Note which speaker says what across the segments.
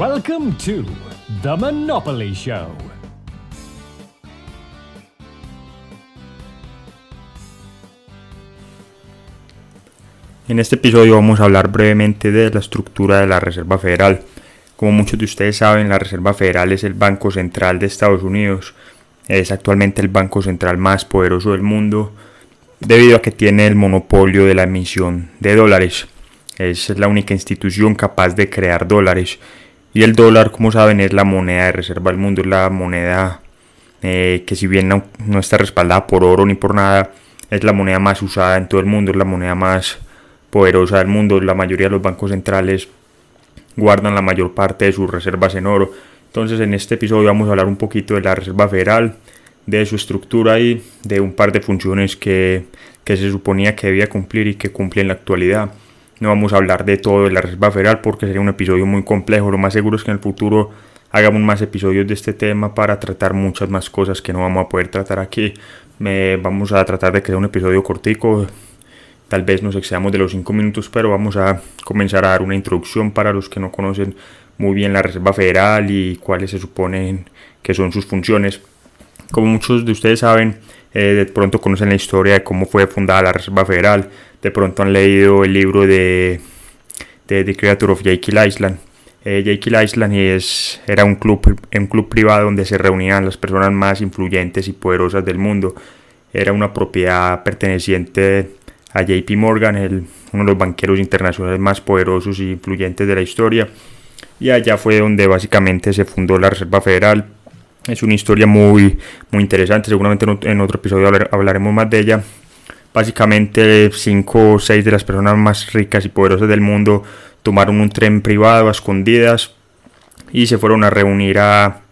Speaker 1: Welcome to The Monopoly Show.
Speaker 2: En este episodio vamos a hablar brevemente de la estructura de la Reserva Federal. Como muchos de ustedes saben, la Reserva Federal es el Banco Central de Estados Unidos. Es actualmente el banco central más poderoso del mundo debido a que tiene el monopolio de la emisión de dólares. Es la única institución capaz de crear dólares. Y el dólar, como saben, es la moneda de reserva del mundo, es la moneda eh, que si bien no, no está respaldada por oro ni por nada, es la moneda más usada en todo el mundo, es la moneda más poderosa del mundo. La mayoría de los bancos centrales guardan la mayor parte de sus reservas en oro. Entonces en este episodio vamos a hablar un poquito de la Reserva Federal, de su estructura y de un par de funciones que, que se suponía que debía cumplir y que cumple en la actualidad. No vamos a hablar de todo de la Reserva Federal porque sería un episodio muy complejo. Lo más seguro es que en el futuro hagamos más episodios de este tema para tratar muchas más cosas que no vamos a poder tratar aquí. Vamos a tratar de crear un episodio cortico, Tal vez nos excedamos de los 5 minutos, pero vamos a comenzar a dar una introducción para los que no conocen muy bien la Reserva Federal y cuáles se suponen que son sus funciones. Como muchos de ustedes saben, eh, de pronto conocen la historia de cómo fue fundada la Reserva Federal, de pronto han leído el libro de, de The Creator of Jekyll Island. Eh, Jekyll Island es, era un club, un club privado donde se reunían las personas más influyentes y poderosas del mundo. Era una propiedad perteneciente a JP Morgan, el, uno de los banqueros internacionales más poderosos e influyentes de la historia. Y allá fue donde básicamente se fundó la Reserva Federal. Es una historia muy, muy interesante, seguramente en otro episodio hablaremos más de ella. Básicamente 5 o 6 de las personas más ricas y poderosas del mundo tomaron un tren privado a escondidas y se fueron a reunir a,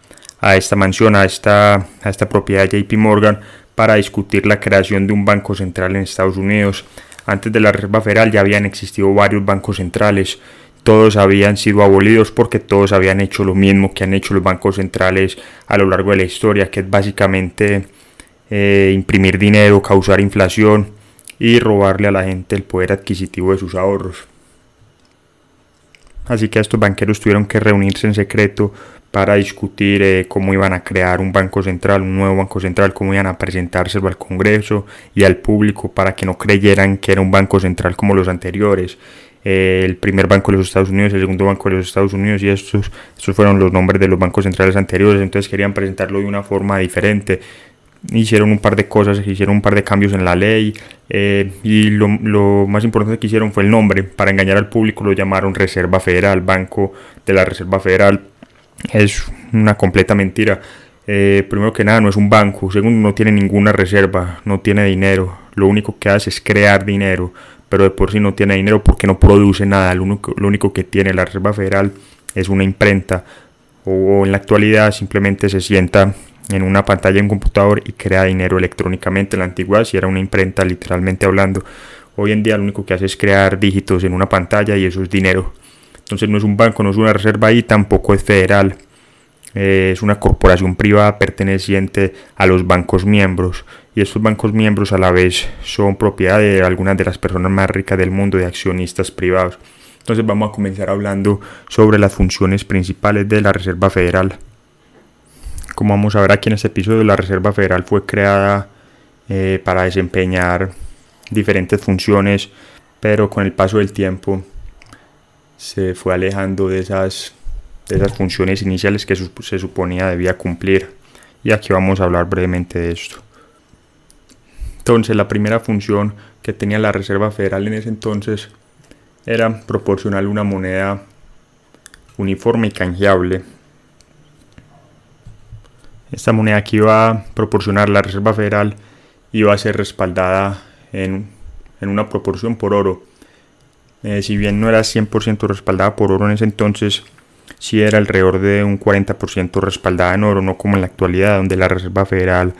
Speaker 2: a esta mansión, a esta, a esta propiedad de JP Morgan para discutir la creación de un banco central en Estados Unidos. Antes de la Reserva Federal ya habían existido varios bancos centrales. Todos habían sido abolidos porque todos habían hecho lo mismo que han hecho los bancos centrales a lo largo de la historia, que es básicamente eh, imprimir dinero, causar inflación y robarle a la gente el poder adquisitivo de sus ahorros. Así que estos banqueros tuvieron que reunirse en secreto para discutir eh, cómo iban a crear un banco central, un nuevo banco central, cómo iban a presentárselo al Congreso y al público para que no creyeran que era un banco central como los anteriores. Eh, el primer banco de los Estados Unidos, el segundo banco de los Estados Unidos y estos, estos fueron los nombres de los bancos centrales anteriores, entonces querían presentarlo de una forma diferente. Hicieron un par de cosas, hicieron un par de cambios en la ley eh, y lo, más importante que hicieron fue el nombre. Para engañar al público lo llamaron Reserva Federal, Banco de la Reserva Federal es una completa mentira. Eh, primero que nada, no es un banco. Segundo, no tiene ninguna reserva, no tiene dinero. Lo único que hace es crear dinero, pero de por sí no tiene dinero porque no produce nada. Lo único que tiene la Reserva Federal es una imprenta. O en la actualidad simplemente se sienta en una pantalla en un computador y crea dinero electrónicamente. En la antigüedad si era una imprenta literalmente hablando. Hoy en día lo único que hace es crear dígitos en una pantalla y eso es dinero. Entonces no es un banco, no es una reserva y tampoco es federal. Eh, es una corporación privada perteneciente a los bancos miembros. Y estos bancos miembros a la vez son propiedad de algunas de las personas más ricas del mundo, de accionistas privados. Entonces vamos a comenzar hablando sobre las funciones principales de la Reserva Federal. Como vamos a ver aquí en este episodio, la Reserva Federal fue creada eh, para desempeñar diferentes funciones, pero con el paso del tiempo se fue alejando de esas, de esas funciones iniciales que se suponía debía cumplir. Y aquí vamos a hablar brevemente de esto. Entonces, la primera función que tenía la Reserva Federal en ese entonces era proporcionar una moneda uniforme y canjeable. Esta moneda que iba a proporcionar la Reserva Federal iba a ser respaldada en, en una proporción por oro eh, si bien no era 100% respaldada por oro en ese entonces, sí era alrededor de un 40% respaldada en oro, no como en la actualidad, donde la Reserva Federal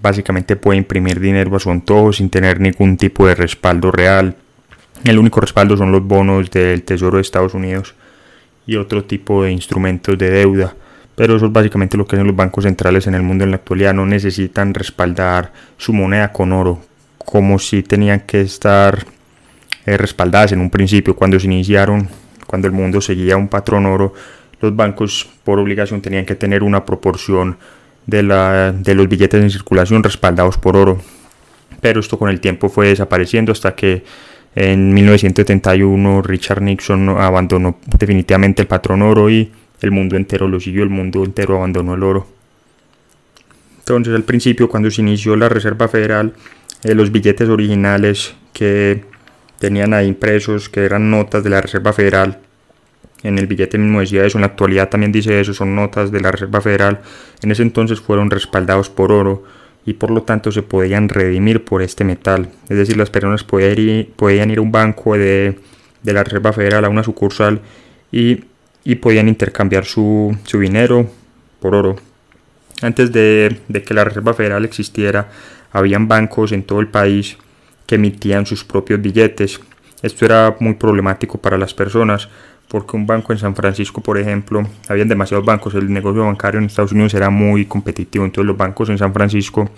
Speaker 2: básicamente puede imprimir dinero a su antojo sin tener ningún tipo de respaldo real. El único respaldo son los bonos del Tesoro de Estados Unidos y otro tipo de instrumentos de deuda. Pero eso es básicamente lo que hacen los bancos centrales en el mundo en la actualidad. No necesitan respaldar su moneda con oro, como si tenían que estar eh, respaldadas en un principio cuando se iniciaron, cuando el mundo seguía un patrón oro, los bancos por obligación tenían que tener una proporción de, la, de los billetes en circulación respaldados por oro. Pero esto con el tiempo fue desapareciendo hasta que en 1971 Richard Nixon abandonó definitivamente el patrón oro y el mundo entero lo siguió, el mundo entero abandonó el oro. Entonces al principio cuando se inició la Reserva Federal, eh, los billetes originales que tenían ahí impresos, que eran notas de la Reserva Federal, en el billete mismo decía eso, en la actualidad también dice eso, son notas de la Reserva Federal, en ese entonces fueron respaldados por oro y por lo tanto se podían redimir por este metal. Es decir, las personas podían ir, podían ir a un banco de, la Reserva Federal, a una sucursal y, podían intercambiar su, dinero por oro. Antes de, de que la Reserva Federal existiera, habían bancos en todo el país que emitían sus propios billetes. Esto era muy problemático para las personas porque un banco en San Francisco, por ejemplo, habían demasiados bancos, el negocio bancario en Estados Unidos era muy competitivo, entonces los bancos en San Francisco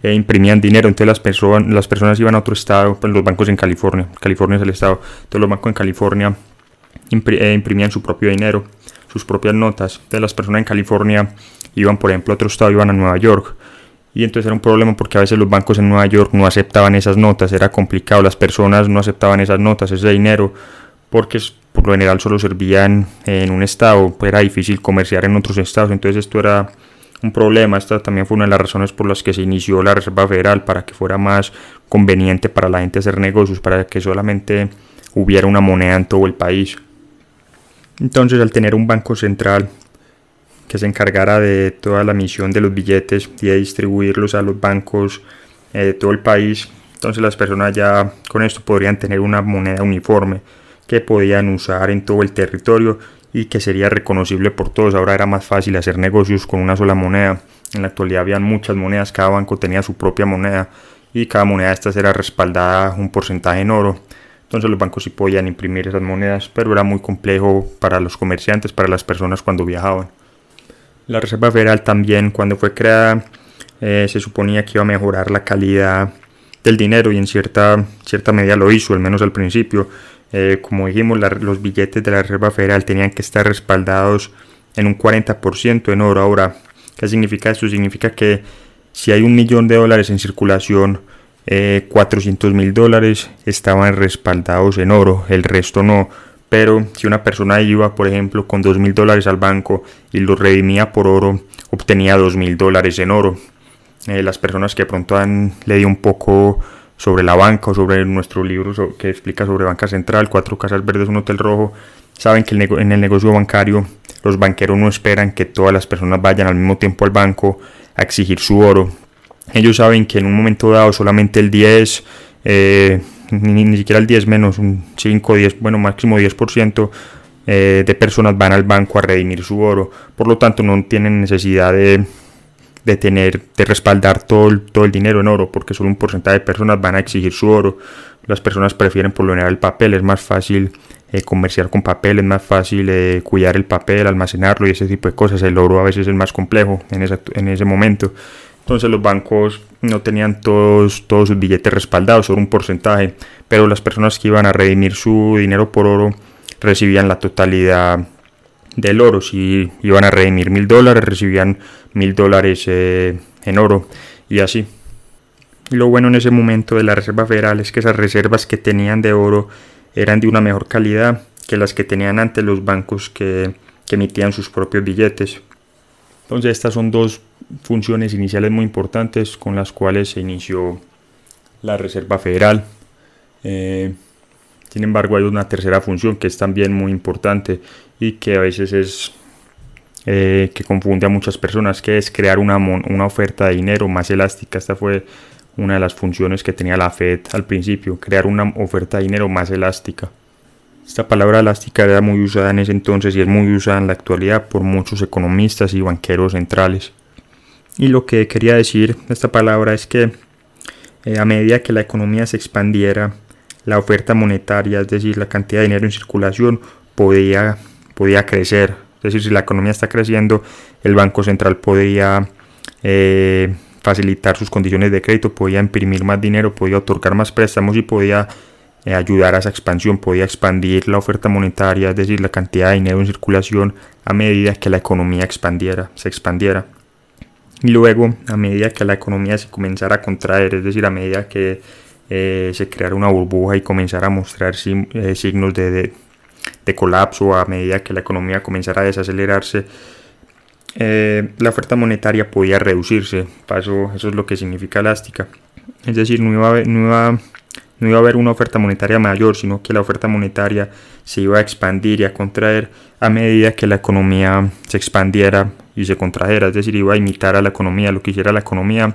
Speaker 2: eh, imprimían dinero, entonces las, personas las personas iban a otro estado, pues los bancos en California, California es el estado, entonces los bancos en California imprimían su propio dinero, sus propias notas, entonces las personas en California iban, por ejemplo, a otro estado, iban a Nueva York, y entonces era un problema porque a veces los bancos en Nueva York no aceptaban esas notas, era complicado, las personas no aceptaban esas notas, ese dinero, porque por lo general solo servían en un estado, pues era difícil comerciar en otros estados, entonces esto era un problema, esta también fue una de las razones por las que se inició la Reserva Federal, para que fuera más conveniente para la gente hacer negocios, para que solamente hubiera una moneda en todo el país. Entonces al tener un banco central que se encargara de toda la misión de los billetes y de distribuirlos a los bancos eh, de todo el país, entonces las personas ya con esto podrían tener una moneda uniforme que podían usar en todo el territorio y que sería reconocible por todos. Ahora era más fácil hacer negocios con una sola moneda. En la actualidad habían muchas monedas, cada banco tenía su propia moneda y cada moneda de estas era respaldada un porcentaje en oro. Entonces los bancos sí podían imprimir esas monedas, pero era muy complejo para los comerciantes, para las personas cuando viajaban. La Reserva Federal también cuando fue creada eh, se suponía que iba a mejorar la calidad del dinero y en cierta, cierta medida lo hizo, al menos al principio. Eh, como dijimos, los billetes de la Reserva Federal tenían que estar respaldados en un 40% en oro. Ahora, ¿qué significa esto? Significa que si hay un millón de dólares en circulación, 400 eh, mil dólares estaban respaldados en oro, el resto no. Pero si una persona iba, por ejemplo, con 2 mil dólares al banco y lo redimía por oro, obtenía 2 mil dólares en oro. Eh, las personas que pronto han leído un poco sobre la banca o sobre nuestro libro que explica sobre Banca Central, Cuatro Casas Verdes, un Hotel Rojo, saben que en el negocio bancario los banqueros no esperan que todas las personas vayan al mismo tiempo al banco a exigir su oro. Ellos saben que en un momento dado solamente el 10, eh, ni, siquiera el 10 menos, un 5, 10, bueno, máximo 10% eh, de personas van al banco a redimir su oro. Por lo tanto, no tienen necesidad de de tener, de respaldar todo el, todo el dinero en oro, porque solo un porcentaje de personas van a exigir su oro. Las personas prefieren por lo general el papel, es más fácil eh, comerciar con papel, es más fácil eh, cuidar el papel, almacenarlo y ese tipo de cosas. El oro a veces es más complejo en, en ese momento. Entonces los bancos no tenían todos, todos sus billetes respaldados, solo un porcentaje, pero las personas que iban a redimir su dinero por oro recibían la totalidad del oro. Si iban a redimir mil dólares, recibían mil dólares eh, en oro y así. Y lo bueno en ese momento de la Reserva Federal es que esas reservas que tenían de oro eran de una mejor calidad que las que tenían antes los bancos que, emitían sus propios billetes. Entonces estas son dos funciones iniciales muy importantes con las cuales se inició la Reserva Federal. Eh, sin embargo, hay una tercera función que es también muy importante y que a veces es eh, que confunde a muchas personas, que es crear una, una oferta de dinero más elástica. Esta fue una de las funciones que tenía la Fed al principio, crear una oferta de dinero más elástica. Esta palabra elástica era muy usada en ese entonces y es muy usada en la actualidad por muchos economistas y banqueros centrales. Y lo que quería decir esta palabra es que eh, a medida que la economía se expandiera, la oferta monetaria, es decir, la cantidad de dinero en circulación, podía, podía crecer. Es decir, si la economía está creciendo, el Banco Central podía eh, facilitar sus condiciones de crédito, podía imprimir más dinero, podía otorgar más préstamos y podía eh, ayudar a esa expansión, podía expandir la oferta monetaria, es decir, la cantidad de dinero en circulación a medida que la economía expandiera, se expandiera. Y luego, a medida que la economía se comenzara a contraer, es decir, a medida que eh, se creara una burbuja y comenzara a mostrar eh, signos de, de, colapso, a medida que la economía comenzara a desacelerarse, la oferta monetaria podía reducirse. Paso, eso es lo que significa elástica. Es decir, no iba, no iba no iba a haber una oferta monetaria mayor, sino que la oferta monetaria se iba a expandir y a contraer a medida que la economía se expandiera y se contrajera, es decir, iba a imitar a la economía, lo que hiciera la economía,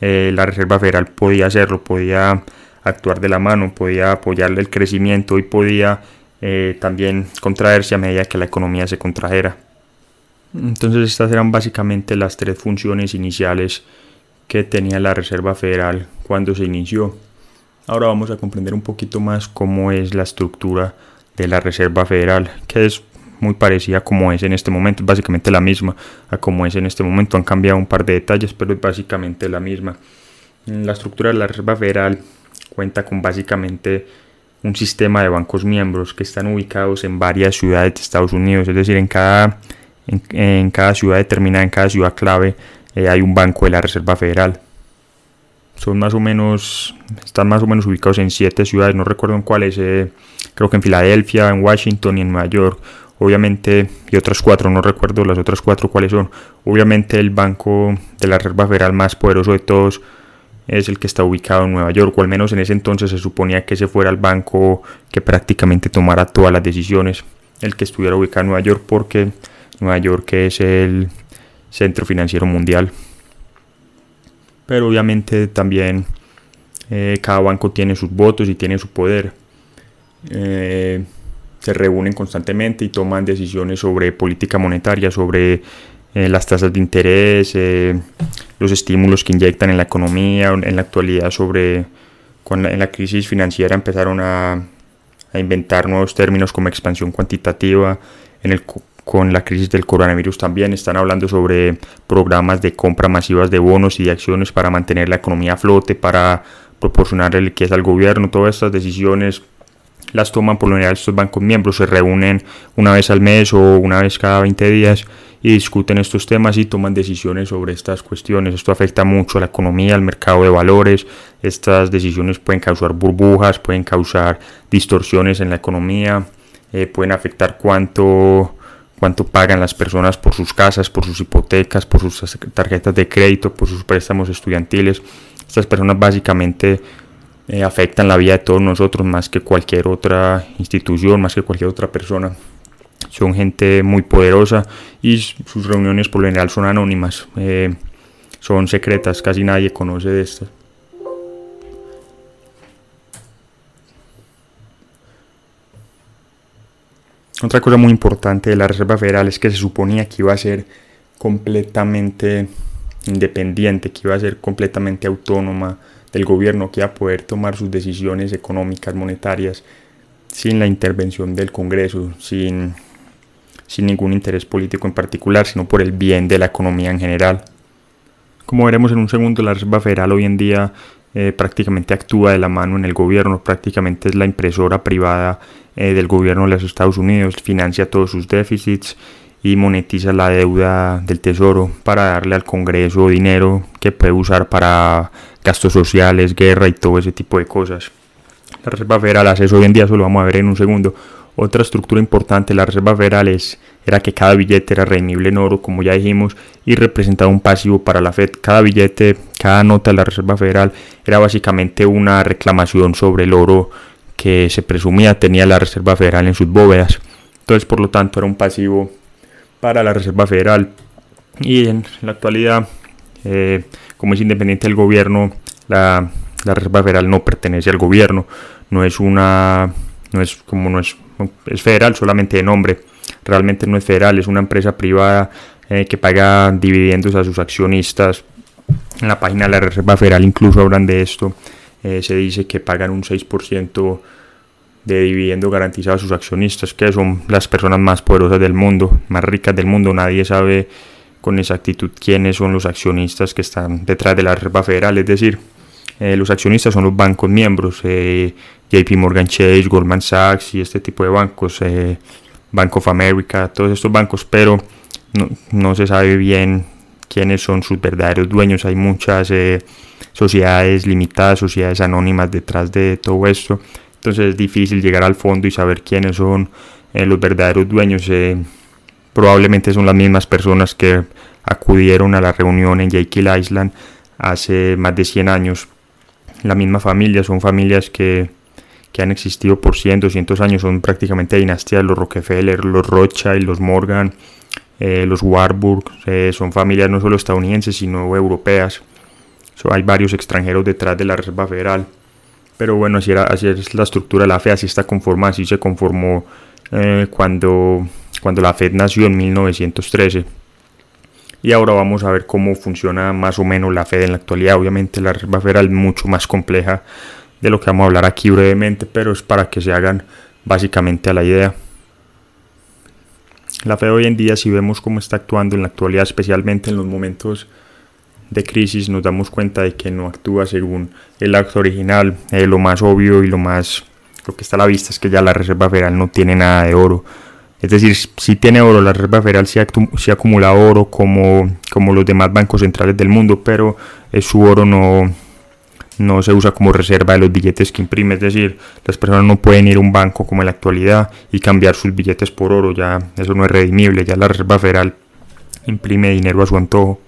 Speaker 2: eh, la Reserva Federal podía hacerlo, podía actuar de la mano, podía apoyarle el crecimiento y podía eh, también contraerse a medida que la economía se contrajera. Entonces estas eran básicamente las tres funciones iniciales que tenía la Reserva Federal cuando se inició. Ahora vamos a comprender un poquito más cómo es la estructura de la Reserva Federal, que es muy parecida a como es en este momento, es básicamente la misma a como es en este momento. Han cambiado un par de detalles, pero es básicamente la misma. La estructura de la Reserva Federal cuenta con básicamente un sistema de bancos miembros que están ubicados en varias ciudades de Estados Unidos, es decir, en cada, en, cada ciudad determinada, en cada ciudad clave, eh, hay un banco de la Reserva Federal son más o menos, están más o menos ubicados en siete ciudades, no recuerdo en cuáles, eh, creo que en Filadelfia, en Washington y en Nueva York, obviamente, y otras cuatro, no recuerdo las otras cuatro cuáles son, obviamente el banco de la Reserva Federal más poderoso de todos es el que está ubicado en Nueva York, o al menos en ese entonces se suponía que ese fuera el banco que prácticamente tomara todas las decisiones, el que estuviera ubicado en Nueva York, porque Nueva York es el centro financiero mundial pero obviamente también eh, cada banco tiene sus votos y tiene su poder. Eh, se reúnen constantemente y toman decisiones sobre política monetaria, sobre eh, las tasas de interés, los estímulos que inyectan en la economía, en la actualidad sobre cuando en la crisis financiera empezaron a, a inventar nuevos términos como expansión cuantitativa, en el con la crisis del coronavirus también están hablando sobre programas de compra masivas de bonos y de acciones para mantener la economía a flote, para proporcionarle liquidez al gobierno. Todas estas decisiones las toman por lo general estos bancos miembros, se reúnen una vez al mes o una vez cada 20 días y discuten estos temas y toman decisiones sobre estas cuestiones. Esto afecta mucho a la economía, al mercado de valores. Estas decisiones pueden causar burbujas, pueden causar distorsiones en la economía, eh, pueden afectar cuánto cuánto pagan las personas por sus casas, por sus hipotecas, por sus tarjetas de crédito, por sus préstamos estudiantiles. Estas personas básicamente eh, afectan la vida de todos nosotros más que cualquier otra institución, más que cualquier otra persona. Son gente muy poderosa y sus reuniones por lo general son anónimas, eh, son secretas, casi nadie conoce de estas. Otra cosa muy importante de la Reserva Federal es que se suponía que iba a ser completamente independiente, que iba a ser completamente autónoma del gobierno, que a poder tomar sus decisiones económicas, monetarias, sin la intervención del Congreso, sin, sin ningún interés político en particular, sino por el bien de la economía en general. Como veremos en un segundo, la Reserva Federal hoy en día eh, prácticamente actúa de la mano en el gobierno, prácticamente es la impresora privada eh, del gobierno de los Estados Unidos, financia todos sus déficits y monetiza la deuda del tesoro para darle al Congreso dinero que puede usar para gastos sociales, guerra y todo ese tipo de cosas. La Reserva Federal hace eso hoy en día, eso lo vamos a ver en un segundo. Otra estructura importante de la Reserva Federal es, era que cada billete era redimible en oro, como ya dijimos, y representaba un pasivo para la Fed. Cada billete, cada nota de la Reserva Federal era básicamente una reclamación sobre el oro que se presumía tenía la Reserva Federal en sus bóvedas. Entonces, por lo tanto, era un pasivo para la Reserva Federal. Y en la actualidad, eh, como es independiente del gobierno, la, la Reserva Federal no pertenece al gobierno, no es una, no es como no es es federal solamente de nombre, realmente no es federal, es una empresa privada eh, que paga dividendos a sus accionistas. En la página de la Reserva Federal incluso hablan de esto, eh, se dice que pagan un 6% de dividendo garantizado a sus accionistas, que son las personas más poderosas del mundo, más ricas del mundo. Nadie sabe con exactitud quiénes son los accionistas que están detrás de la Reserva Federal, es decir, eh, los accionistas son los bancos miembros, JP Morgan Chase, Goldman Sachs y este tipo de bancos, eh, Bank of America, todos estos bancos, pero no, se sabe bien quiénes son sus verdaderos dueños. Hay muchas eh, sociedades limitadas, sociedades anónimas detrás de todo esto. Entonces es difícil llegar al fondo y saber quiénes son eh, los verdaderos dueños. Probablemente son las mismas personas que acudieron a la reunión en Jekyll Island hace más de 100 años. La misma familia, son familias que, que han existido por 100, 200 años, son prácticamente dinastías, los Rockefeller, los Rothschild, los Morgan, eh, los Warburg, eh, son familias no solo estadounidenses, sino europeas. hay varios extranjeros detrás de la Reserva Federal. Pero bueno, así, era, es la estructura la FED, así así se conformó eh, cuando, cuando la FED nació en 1913. Y ahora vamos a ver cómo funciona más o menos la Fed en la actualidad. Obviamente la Reserva Federal es mucho más compleja de lo que vamos a hablar aquí brevemente, pero es para que se hagan básicamente a la idea. La Fed hoy en día, si vemos cómo está actuando en la actualidad, especialmente en los momentos de crisis, nos damos cuenta de que no actúa según el acto original. Eh, lo más obvio y lo más lo que está a la vista es que ya la Reserva Federal no tiene nada de oro es decir, si tiene oro, la Reserva Federal sí, acumula oro como, como los demás bancos centrales del mundo, pero eh, su oro no, no se usa como reserva de los billetes que imprime. Es decir, las personas no pueden ir a un banco como en la actualidad y cambiar sus billetes por oro. Ya eso no es redimible. Ya la Reserva Federal imprime dinero a su antojo.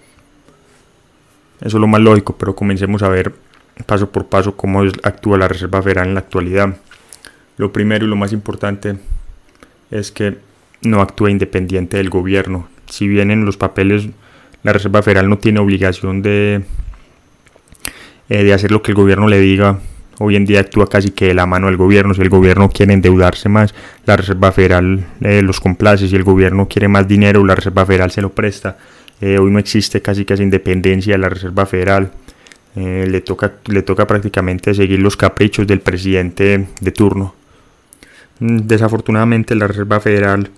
Speaker 2: Eso es lo más lógico, pero comencemos a ver paso por paso cómo actúa la Reserva Federal en la actualidad. Lo primero y lo más importante es que no actúa independiente del gobierno. Si bien en los papeles la Reserva Federal no tiene obligación de, eh, de hacer lo que el gobierno le diga, hoy en día actúa casi que de la mano del gobierno. Si el gobierno quiere endeudarse más, la Reserva Federal eh, los complace. Si el gobierno quiere más dinero, la Reserva Federal se lo presta. Eh, hoy no existe casi esa independencia de la Reserva Federal. le, toca, le toca prácticamente seguir los caprichos del presidente de turno. Mm, desafortunadamente la Reserva Federal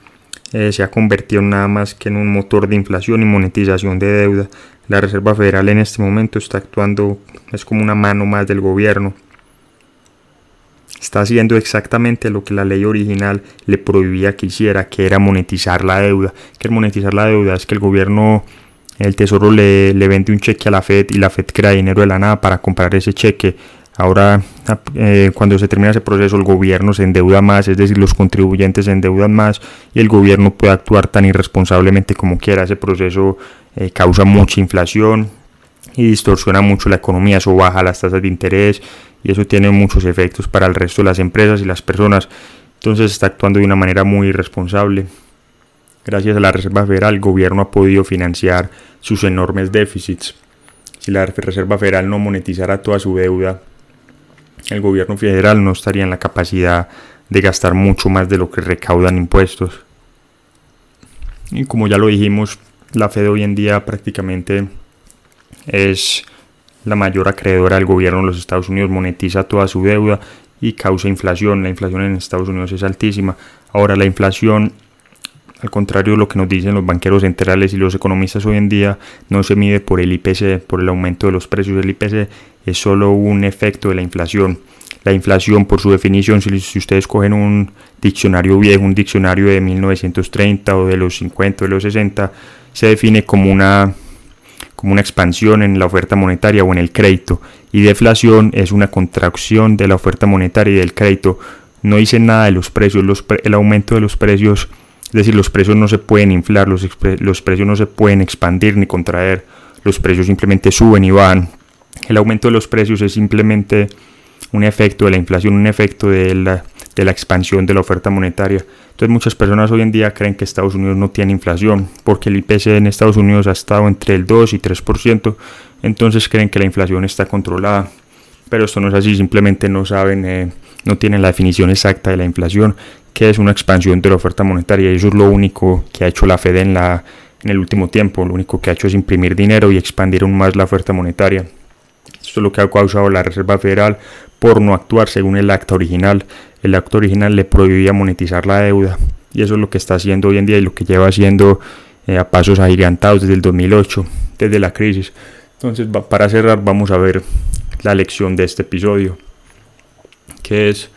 Speaker 2: eh, se ha convertido nada más que en un motor de inflación y monetización de deuda. La Reserva Federal en este momento está actuando, es como una mano más del gobierno. Está haciendo exactamente lo que la ley original le prohibía que hiciera, que era monetizar la deuda. Que monetizar la deuda es que el gobierno, el tesoro le, le vende un cheque a la Fed y la Fed crea dinero de la nada para comprar ese cheque Ahora, eh, cuando se termina ese proceso, el gobierno se endeuda más, es decir, los contribuyentes se endeudan más y el gobierno puede actuar tan irresponsablemente como quiera. Ese proceso eh, causa mucha inflación y distorsiona mucho la economía, eso baja las tasas de interés y eso tiene muchos efectos para el resto de las empresas y las personas. Entonces está actuando de una manera muy irresponsable. Gracias a la Reserva Federal, el gobierno ha podido financiar sus enormes déficits. Si la Reserva Federal no monetizara toda su deuda, el gobierno federal no estaría en la capacidad de gastar mucho más de lo que recaudan impuestos. Y como ya lo dijimos, la Fed hoy en día prácticamente es la mayor acreedora del gobierno de los Estados Unidos, monetiza toda su deuda y causa inflación. La inflación en Estados Unidos es altísima. Ahora la inflación al contrario de lo que nos dicen los banqueros centrales y los economistas hoy en día, no se mide por el IPC, por el aumento de los precios. El IPC es solo un efecto de la inflación. La inflación, por su definición, si, ustedes cogen un diccionario viejo, un diccionario de 1930 o de los 50 o de los 60, se define como una, como una expansión en la oferta monetaria o en el crédito. Y deflación es una contracción de la oferta monetaria y del crédito. No dice nada de los precios, el aumento de los precios es decir, los precios no se pueden inflar, los, los precios no se pueden expandir ni contraer, los precios simplemente suben y van. El aumento de los precios es simplemente un efecto de la inflación, un efecto de la, de la expansión de la oferta monetaria. Entonces muchas personas hoy en día creen que Estados Unidos no tiene inflación, porque el IPC en Estados Unidos ha estado entre el 2 y 3%, entonces creen que la inflación está controlada. Pero esto no es así, simplemente no saben, eh, no tienen la definición exacta de la inflación que es una expansión de la oferta monetaria y eso es lo único que ha hecho la Fed en, la, en el último tiempo, lo único que ha hecho es imprimir dinero y expandir aún más la oferta monetaria. Esto es lo que ha causado la Reserva Federal por no actuar según el acta original. El acta original le prohibía monetizar la deuda y eso es lo que está haciendo hoy en día y lo que lleva haciendo eh, a pasos agigantados desde el 2008, desde la crisis. Entonces, para cerrar, vamos a ver la lección de este episodio, que es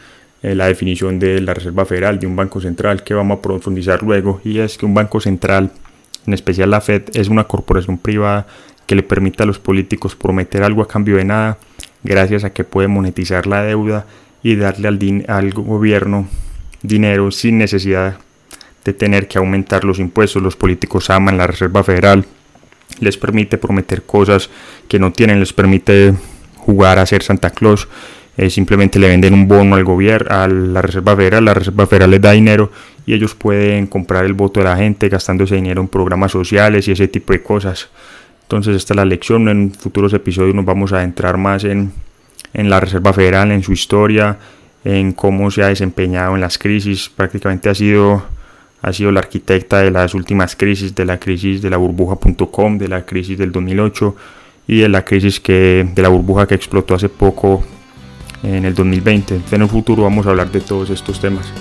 Speaker 2: eh, la definición de la Reserva Federal, de un banco central, que vamos a profundizar luego, y es que un banco central, en especial la Fed, es una corporación privada que le permite a los políticos prometer algo a cambio de nada, gracias a que puede monetizar la deuda y darle al, al gobierno dinero sin necesidad de tener que aumentar los impuestos. Los políticos aman la Reserva Federal, les permite prometer cosas que no tienen, les permite jugar a ser Santa Claus. Eh, simplemente le venden un bono al gobierno, a la Reserva Federal, la Reserva Federal les da dinero y ellos pueden comprar el voto de la gente gastando ese dinero en programas sociales y ese tipo de cosas. Entonces esta es la lección, en futuros episodios nos vamos a adentrar más en, en la Reserva Federal, en su historia, en cómo se ha desempeñado en las crisis, prácticamente ha sido ha sido la arquitecta de las últimas crisis, de la crisis de la burbuja.com, de la crisis del 2008 y de la crisis que, de la burbuja que explotó hace poco en el 2020. En el futuro vamos a hablar de todos estos temas.